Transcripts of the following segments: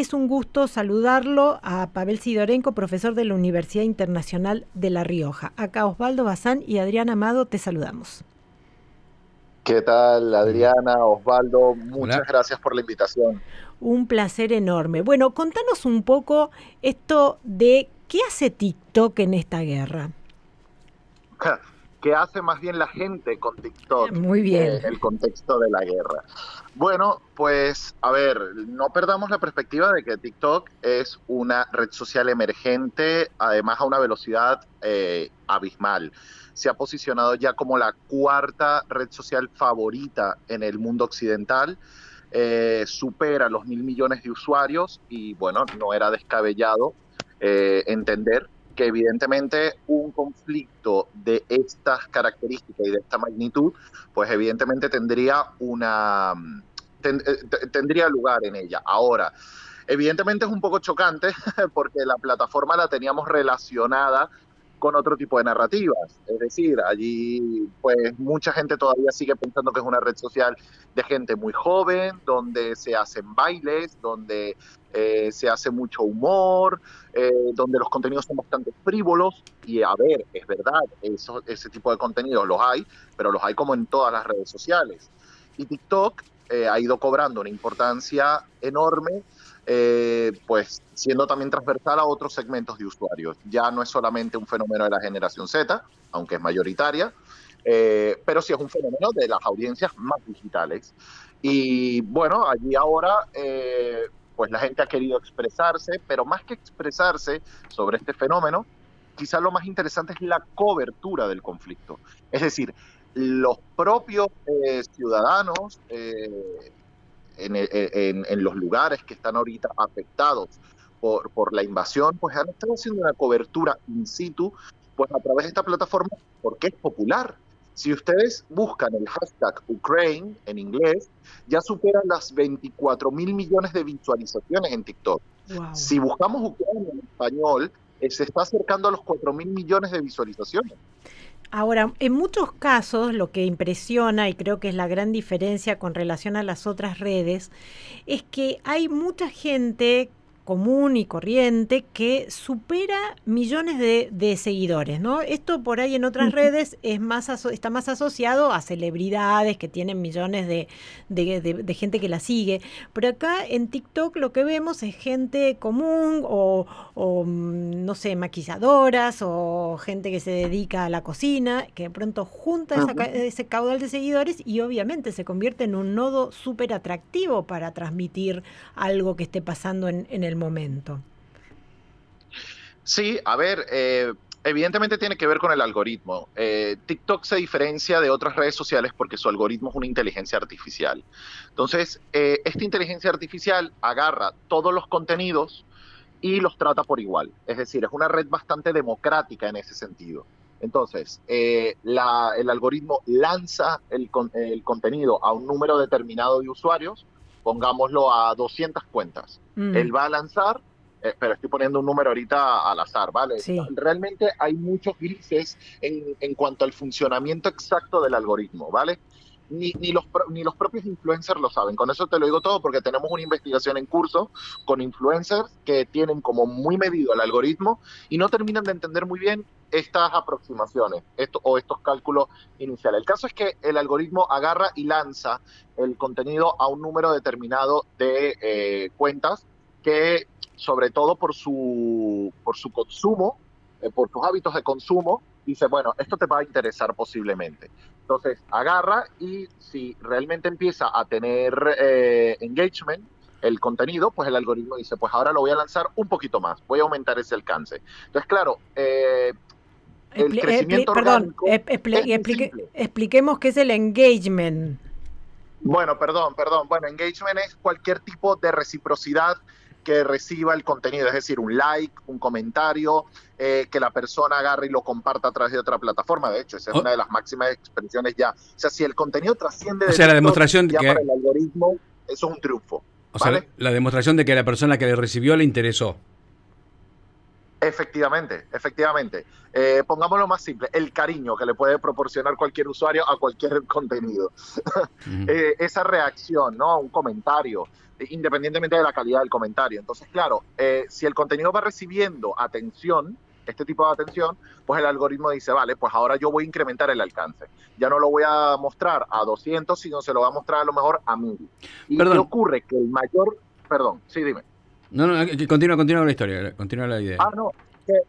Es un gusto saludarlo a Pavel Sidorenko, profesor de la Universidad Internacional de La Rioja. Acá Osvaldo Bazán y Adrián Amado te saludamos. ¿Qué tal, Adriana, Osvaldo? Muchas gracias por la invitación. Un placer enorme. Bueno, contanos un poco esto de qué hace TikTok en esta guerra. ¿Qué hace más bien la gente con TikTok? Muy bien. En el contexto de la guerra. Bueno, pues a ver, no perdamos la perspectiva de que TikTok es una red social emergente, además a una velocidad eh, abismal. Se ha posicionado ya como la cuarta red social favorita en el mundo occidental. Eh, supera los mil millones de usuarios y bueno, no era descabellado eh, entender que evidentemente un conflicto de estas características y de esta magnitud, pues evidentemente tendría una eh, tendría lugar en ella. Ahora, evidentemente es un poco chocante porque la plataforma la teníamos relacionada con otro tipo de narrativas. Es decir, allí pues mucha gente todavía sigue pensando que es una red social de gente muy joven, donde se hacen bailes, donde eh, se hace mucho humor, eh, donde los contenidos son bastante frívolos. Y a ver, es verdad, ese tipo de contenidos los hay, pero los hay como en todas las redes sociales. Y TikTok eh, ha ido cobrando una importancia enorme eh, pues siendo también transversal a otros segmentos de usuarios. Ya no es solamente un fenómeno de la generación Z, aunque es mayoritaria, eh, pero sí es un fenómeno de las audiencias más digitales. Y bueno, allí ahora eh, pues la gente ha querido expresarse, pero más que expresarse sobre este fenómeno, quizá lo más interesante es la cobertura del conflicto. Es decir, los propios ciudadanos en, los lugares que están ahorita afectados por, por la invasión, pues han estado haciendo una cobertura in situ, pues a través de esta plataforma, porque es popular. Si ustedes buscan el hashtag Ukraine en inglés, ya superan las 24 mil millones de visualizaciones en TikTok. Si buscamos Ucrania en español, eh, se está acercando a los 4 mil millones de visualizaciones. Ahora, en muchos casos lo que impresiona, y creo que es la gran diferencia con relación a las otras redes, es que hay mucha gente común y corriente que supera millones de, seguidores, ¿no? Esto por ahí en otras redes es más está más asociado a celebridades que tienen millones de, gente que la sigue, pero acá en TikTok lo que vemos es gente común o, mm, no sé, maquilladoras o gente que se dedica a la cocina, que de pronto junta ese caudal de seguidores y obviamente se convierte en un nodo súper atractivo para transmitir algo que esté pasando en, en el momento. Sí, a ver, eh, evidentemente tiene que ver con el algoritmo. Eh, TikTok se diferencia de otras redes sociales porque su algoritmo es una inteligencia artificial. Entonces, eh, esta inteligencia artificial agarra todos los contenidos y los trata por igual. Es decir, es una red bastante democrática en ese sentido. Entonces, el algoritmo lanza el, contenido a un número determinado de usuarios, pongámoslo a 200 cuentas. Mm. Él va a lanzar, eh, pero estoy poniendo un número ahorita al azar, ¿vale? Realmente hay muchos grises en, en cuanto al funcionamiento exacto del algoritmo, ¿vale? Ni, ni, los, ni los propios influencers lo saben. Con eso te lo digo todo porque tenemos una investigación en curso con influencers que tienen como muy medido el algoritmo y no terminan de entender muy bien estas aproximaciones esto, o estos cálculos iniciales. El caso es que el algoritmo agarra y lanza el contenido a un número determinado de eh, cuentas que, sobre todo por su, por su consumo, eh, por sus hábitos de consumo, dice, bueno, esto te va a interesar posiblemente. Entonces, agarra y si realmente empieza a tener eh, engagement, el contenido, pues el algoritmo dice, pues ahora lo voy a lanzar un poquito más, voy a aumentar ese alcance. Entonces, claro, eh, el crecimiento perdón, expliquemos qué es el engagement. Bueno, perdón, perdón. Bueno, engagement es cualquier tipo de reciprocidad que reciba el contenido, es decir, un like, un comentario, eh, que la persona agarre y lo comparta a través de otra plataforma. De hecho, esa es oh. una de las máximas expresiones ya. O sea, si el contenido trasciende o sea, la demostración ya para el algoritmo, eso es un triunfo. O sea, la demostración de que la persona que le recibió le interesó. Efectivamente, efectivamente. Eh, pongámoslo más simple, el cariño que le puede proporcionar cualquier usuario a cualquier contenido. Eh, esa reacción, ¿no? Un comentario, independientemente de la calidad del comentario. Entonces, claro, eh, si el contenido va recibiendo atención, este tipo de atención, pues el algoritmo dice, vale, pues ahora yo voy a incrementar el alcance. Ya no lo voy a mostrar a 200, sino se lo voy a mostrar a lo mejor a 1000. Y ¿qué ocurre? Que el mayor... Perdón, sí, dime. No, no, continúa, continúa la historia, continúa la idea. Ah, no,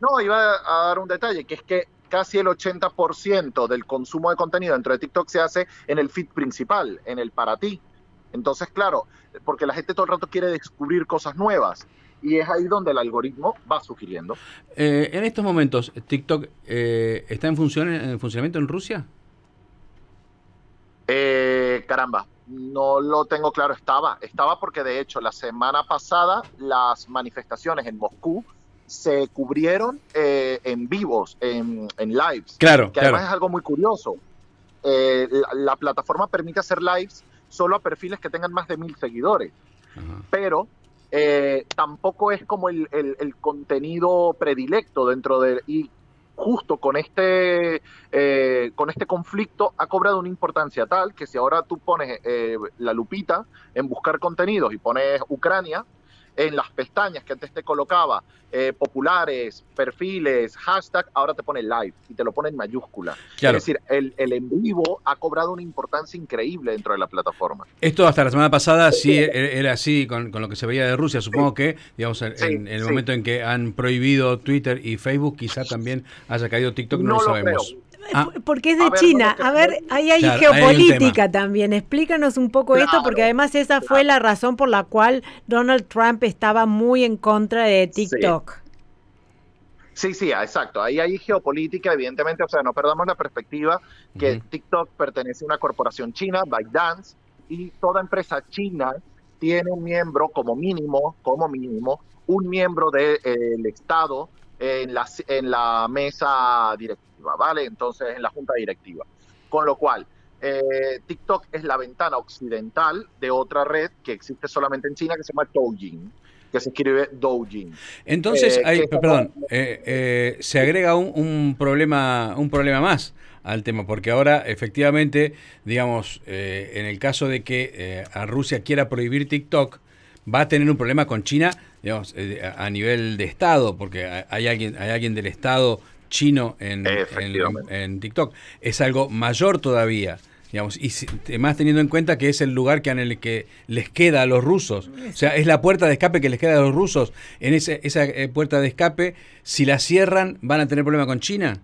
no, iba a dar un detalle, que es que casi el 80% del consumo de contenido dentro de TikTok se hace en el feed principal, en el para ti. Entonces, claro, porque la gente todo el rato quiere descubrir cosas nuevas y es ahí donde el algoritmo va sugiriendo. Eh, en estos momentos, ¿TikTok eh, está en, función, en funcionamiento en Rusia? Eh, caramba, no lo tengo claro, estaba, estaba porque de hecho la semana pasada las manifestaciones en Moscú se cubrieron eh, en vivos, en, lives. Claro. Que además es algo muy curioso. Eh, la, plataforma permite hacer lives solo a perfiles que tengan más de mil seguidores. Pero eh, tampoco es como el, el, contenido predilecto dentro de. Y justo con este, con este conflicto ha cobrado una importancia tal que si ahora tú pones la lupita en buscar contenidos y pones Ucrania, en las pestañas que antes te colocaba eh, populares, perfiles, hashtag, ahora te pone live y te lo pone en mayúscula. Es decir, el, el, en vivo ha cobrado una importancia increíble dentro de la plataforma. Esto hasta la semana pasada sí e-, era así con, lo que se veía de Rusia. Supongo que, digamos, en, el momento en que han prohibido Twitter y Facebook, quizá también haya caído TikTok, no, lo sabemos. Ah. Porque es de China. a ver, ahí hay geopolítica también. Explícanos un poco esto, porque además esa fue la razón por la cual Donald Trump estaba muy en contra de TikTok. Sí. Sí, exacto. Ahí hay geopolítica, evidentemente, o sea, no perdamos la perspectiva que TikTok pertenece a una corporación china, ByteDance, y toda empresa china tiene un miembro como mínimo, como mínimo, un miembro del Estado en la, en la mesa directiva, ¿vale? Entonces, en la junta directiva. Con lo cual, eh, TikTok es la ventana occidental de otra red que existe solamente en China que se llama Douyin que se escribe Douyin. Entonces, eh, perdón, eh, se agrega un, un, problema, un problema más al tema, porque ahora efectivamente, digamos, en el caso de que a Rusia quiera prohibir TikTok, va a tener un problema con China digamos, eh, a nivel de Estado, porque hay alguien, hay alguien del Estado chino en, en, TikTok. Es algo mayor todavía. Digamos, y más teniendo en cuenta que es el lugar que en el que les queda a los rusos. O sea, es la puerta de escape que les queda a los rusos. En ese, esa eh, puerta de escape, si la cierran, ¿van a tener problema con China?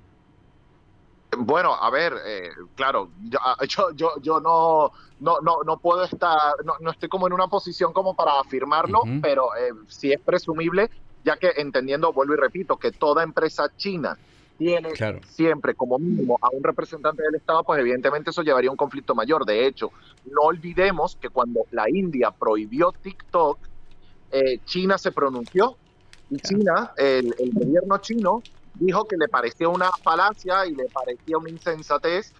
Bueno, a ver, eh, claro, ah, yo, yo, yo, no, no, no, no puedo estar, no, no, estoy como en una posición como para afirmarlo, pero eh, sí es presumible, ya que entendiendo, vuelvo y repito, que toda empresa china tiene siempre como mínimo a un representante del Estado, pues evidentemente eso llevaría a un conflicto mayor. De hecho, no olvidemos que cuando la India prohibió TikTok, eh, China se pronunció y China, el, el gobierno chino, dijo que le parecía una falacia y le parecía una insensatez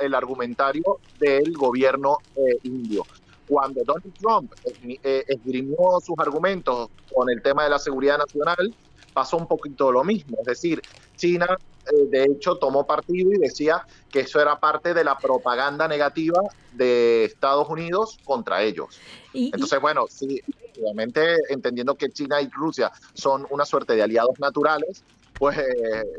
el argumentario del gobierno eh, indio. Cuando Donald Trump eh, esgrimió sus argumentos con el tema de la seguridad nacional, pasó un poquito lo mismo. Es decir, China, eh, de hecho, tomó partido y decía que eso era parte de la propaganda negativa de Estados Unidos contra ellos. Entonces, bueno, sí, obviamente entendiendo que China y Rusia son una suerte de aliados naturales, pues eh,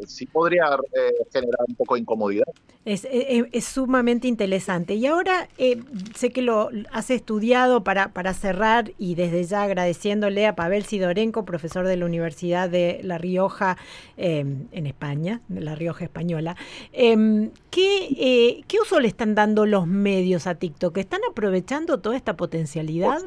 sí podría eh, generar un poco de incomodidad. Es, es, sumamente interesante. Y ahora eh, sé que lo has estudiado para, para cerrar y desde ya agradeciéndole a Pavel Sidorenko, profesor de la Universidad de La Rioja en España, de La Rioja Española. Em, ¿qué, ¿Qué uso le están dando los medios a TikTok? ¿Están aprovechando toda esta potencialidad?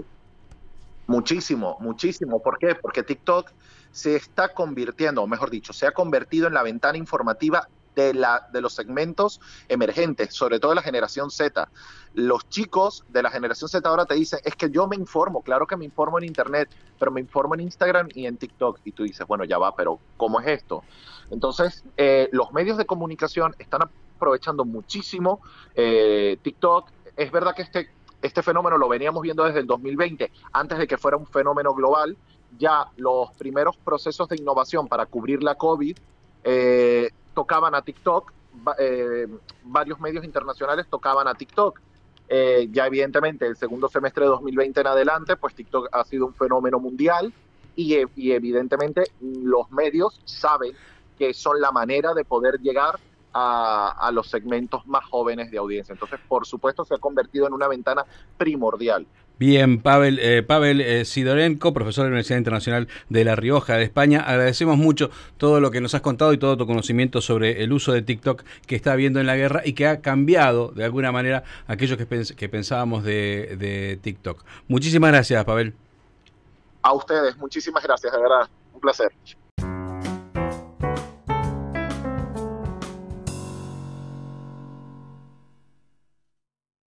Muchísimo, muchísimo. ¿Por qué? Porque TikTok se está convirtiendo, o mejor dicho, se ha convertido en la ventana informativa de, la, de los segmentos emergentes, sobre todo de la generación Z. Los chicos de la generación Z ahora te dicen, es que yo me informo, claro que me informo en Internet, pero me informo en Instagram y en TikTok. Y tú dices, bueno, ya va, pero ¿cómo es esto? Entonces, eh, los medios de comunicación están aprovechando muchísimo eh, TikTok. Es verdad que este, este fenómeno lo veníamos viendo desde el 2020, antes de que fuera un fenómeno global, ya los primeros procesos de innovación para cubrir la COVID eh, tocaban a TikTok, eh, varios medios internacionales tocaban a TikTok. Eh, ya evidentemente el segundo semestre de 2020 en adelante, pues TikTok ha sido un fenómeno mundial y, y evidentemente los medios saben que son la manera de poder llegar a, los segmentos más jóvenes de audiencia. Entonces, por supuesto, se ha convertido en una ventana primordial. Bien, Pavel, eh, Pavel eh, Sidorenko, profesor de la Universidad Internacional de La Rioja de España, agradecemos mucho todo lo que nos has contado y todo tu conocimiento sobre el uso de TikTok que está habiendo en la guerra y que ha cambiado de alguna manera aquello que, que pensábamos de TikTok. Muchísimas gracias, Pavel. A ustedes, muchísimas gracias, de verdad, un placer.